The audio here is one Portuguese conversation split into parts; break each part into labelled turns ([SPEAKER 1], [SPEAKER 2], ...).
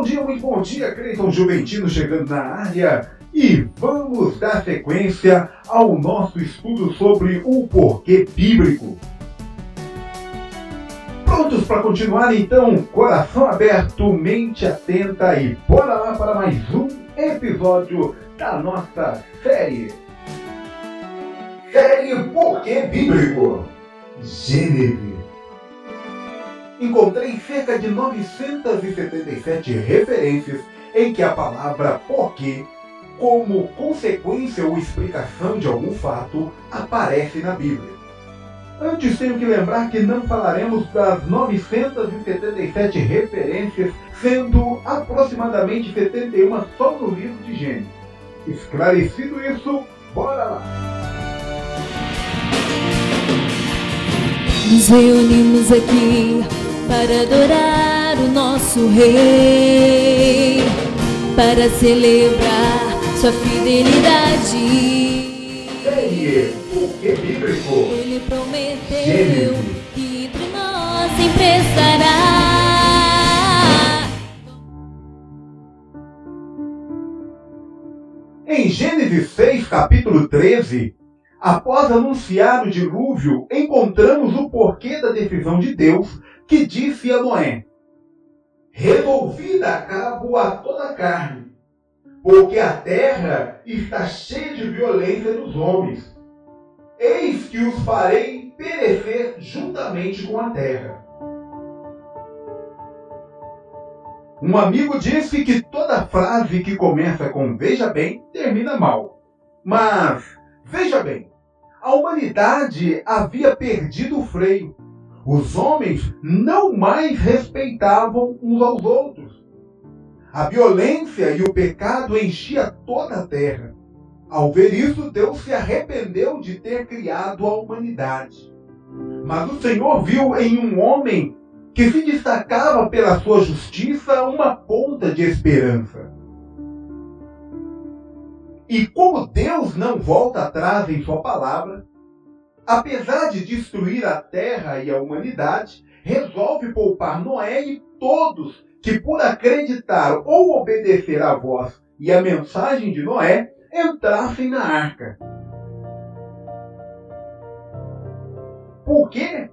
[SPEAKER 1] bom dia, muito bom dia, Cleiton Juventino chegando na área. E vamos dar sequência ao nosso estudo sobre o porquê bíblico. Prontos para continuar então? Coração aberto, mente atenta e bora lá para mais um episódio da nossa série. Série Porquê Bíblico. Gênesis. Encontrei cerca de 977 referências em que a palavra porquê, como consequência ou explicação de algum fato, aparece na Bíblia. Antes tenho que lembrar que não falaremos das 977 referências, sendo aproximadamente 71 só no livro de Gênesis. Esclarecido isso, bora lá!
[SPEAKER 2] Nos reunimos aqui para adorar o nosso Rei, para celebrar sua fidelidade.
[SPEAKER 1] Série Porquê Bíblico.
[SPEAKER 2] Ele prometeu que entre nós sempre estará.
[SPEAKER 1] Em Gênesis 6, capítulo 13, após anunciar o dilúvio, encontramos o porquê da decisão de Deus que disse a Noé: Resolvi dar cabo a toda a carne, porque a terra está cheia de violência dos homens. Eis que os farei perecer juntamente com a terra. Um amigo disse que toda frase que começa com veja bem termina mal. Mas, veja bem, a humanidade havia perdido o freio. Os homens não mais respeitavam uns aos outros. A violência e o pecado enchia toda a terra. Ao ver isso, Deus se arrependeu de ter criado a humanidade. Mas o Senhor viu em um homem que se destacava pela sua justiça uma ponta de esperança. E como Deus não volta atrás em sua palavra, apesar de destruir a terra e a humanidade, resolve poupar Noé e todos que, por acreditar ou obedecer à voz e à mensagem de Noé, entrassem na arca. Por quê?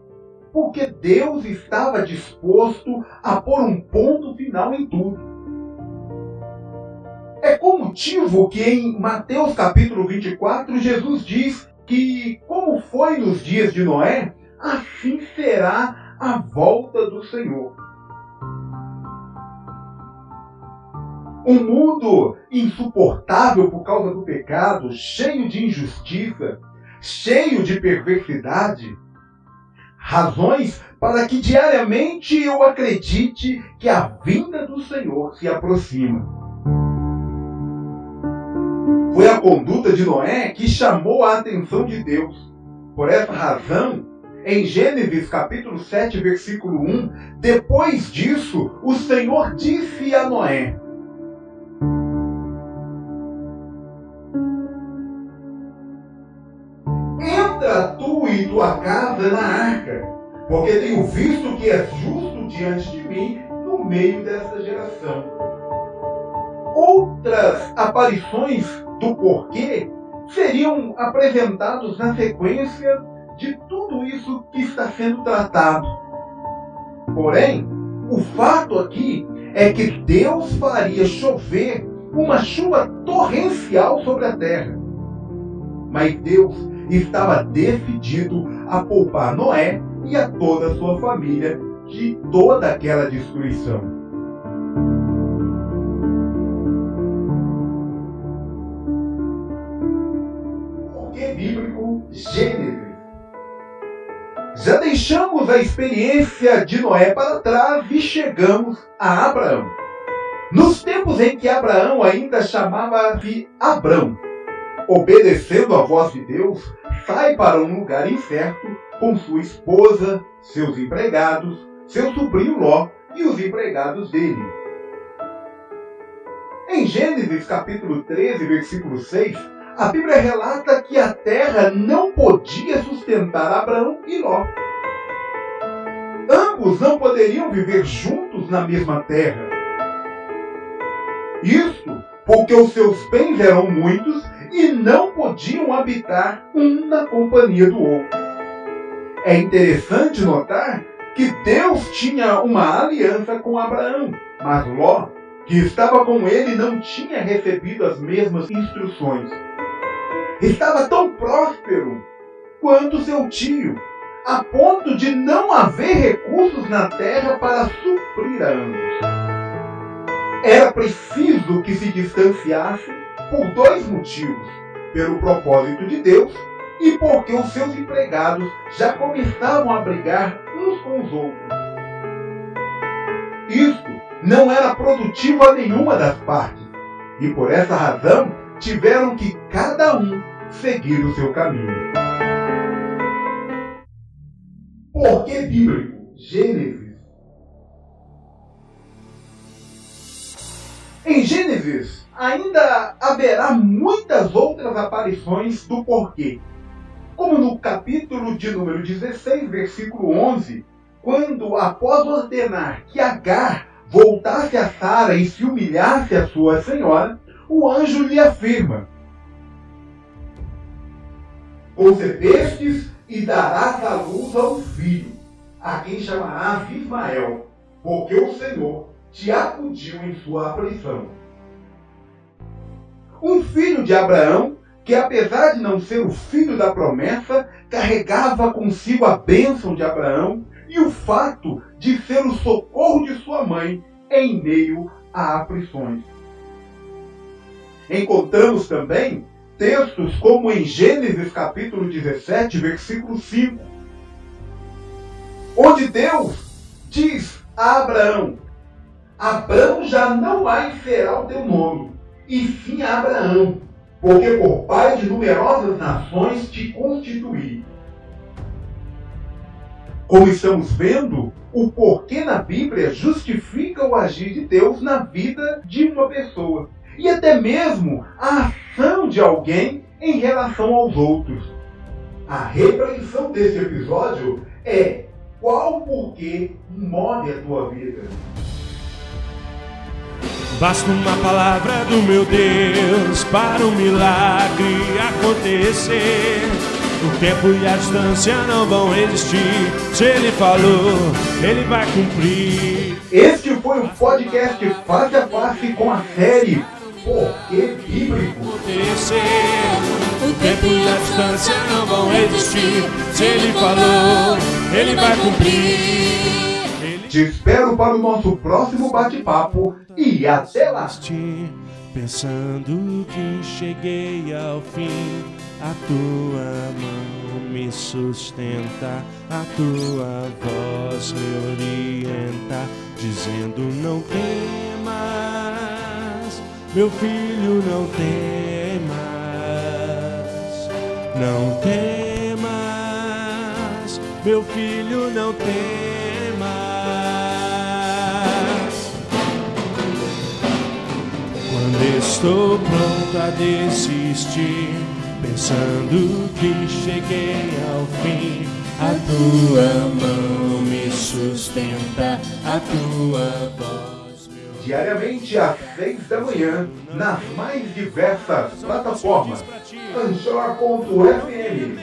[SPEAKER 1] Porque Deus estava disposto a pôr um ponto final em tudo. É com motivo que em Mateus capítulo 24 Jesus diz que, como foi nos dias de Noé, assim será a volta do Senhor. Um mundo insuportável por causa do pecado, cheio de injustiça, cheio de perversidade. Razões para que diariamente eu acredite que a vinda do Senhor se aproxima. Foi a conduta de Noé que chamou a atenção de Deus. Por essa razão, em Gênesis capítulo 7, versículo 1, depois disso, o Senhor disse a Noé: Entra tu e tua casa na arca, porque tenho visto que és justo diante de mim no meio desta geração. Outras aparições do porquê seriam apresentados na sequência de tudo isso que está sendo tratado. Porém, o fato aqui é que Deus faria chover uma chuva torrencial sobre a terra. Mas Deus estava decidido a poupar Noé e a toda a sua família de toda aquela destruição. Porquê bíblico Gênesis? Já deixamos a experiência de Noé para trás e chegamos a Abraão. Nos tempos em que Abraão ainda chamava-se Abrão, obedecendo a voz de Deus, sai para um lugar incerto com sua esposa, seus empregados, seu sobrinho Ló e os empregados dele. Em Gênesis capítulo 13, versículo 6, a Bíblia relata que a terra não podia sustentar Abraão e Ló. Ambos não poderiam viver juntos na mesma terra. Isto porque os seus bens eram muitos e não podiam habitar um na companhia do outro. É interessante notar que Deus tinha uma aliança com Abraão, mas Ló, que estava com ele, não tinha recebido as mesmas instruções. Estava tão próspero quanto seu tio, a ponto de não haver recursos na terra para suprir a ambos. Era preciso que se distanciasse por dois motivos: pelo propósito de Deus e porque os seus empregados já começavam a brigar uns com os outros. Isto não era produtivo a nenhuma das partes, e por essa razão tiveram que cada um seguir o seu caminho. Por que bíblico? Gênesis. Em Gênesis, ainda haverá muitas outras aparições do porquê como no capítulo de número 16, versículo 11, quando, após ordenar que Agar voltasse a Sara e se humilhasse a sua senhora, o anjo lhe afirma: Concebestes e darás à luz a um filho, a quem chamarás Ismael, porque o Senhor te acudiu em sua aflição. Um filho de Abraão que apesar de não ser o filho da promessa, carregava consigo a bênção de Abraão e o fato de ser o socorro de sua mãe em meio a aflições. Encontramos também textos como em Gênesis capítulo 17, versículo 5, onde Deus diz a Abraão: Abraão já não há será o teu nome, e sim Abraão, porque por pai de numerosas nações te constituí. Como estamos vendo, o porquê na Bíblia justifica o agir de Deus na vida de uma pessoa e até mesmo a ação de alguém em relação aos outros. A repreensão desse episódio é qual porquê move a tua vida.
[SPEAKER 3] Basta uma palavra do meu Deus para um milagre acontecer. O tempo e a distância não vão existir. Se ele falou, ele vai cumprir.
[SPEAKER 1] Este foi o podcast Face a Face com a série Porquê Bíblico.
[SPEAKER 3] O tempo e a distância não vão existir. Se ele falou, ele vai cumprir.
[SPEAKER 1] Te espero para o nosso próximo bate-papo e até lá!
[SPEAKER 3] Pensando que cheguei ao fim, a tua mão me sustenta, a tua voz me orienta, dizendo não temas, meu filho não temas, não temas, meu filho não temas. Quando estou pronto a desistir, pensando que cheguei ao fim, a tua mão me sustenta, a tua voz.
[SPEAKER 1] Diariamente às seis da manhã, nas mais diversas plataformas: Anchor.fm,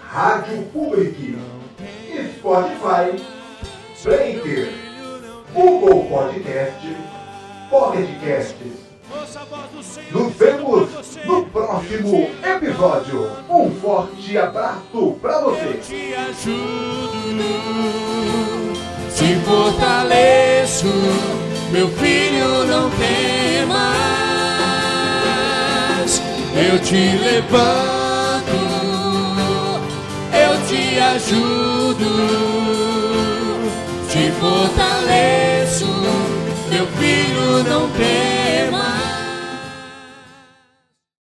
[SPEAKER 1] Rádio Public, Spotify, Breaker, Google Podcast, Pocket Casts. Nos vemos no próximo episódio. Um forte abraço pra você.
[SPEAKER 3] Fortaleço, meu filho não temas. Eu te levanto, eu te ajudo, te fortaleço, meu filho não temas.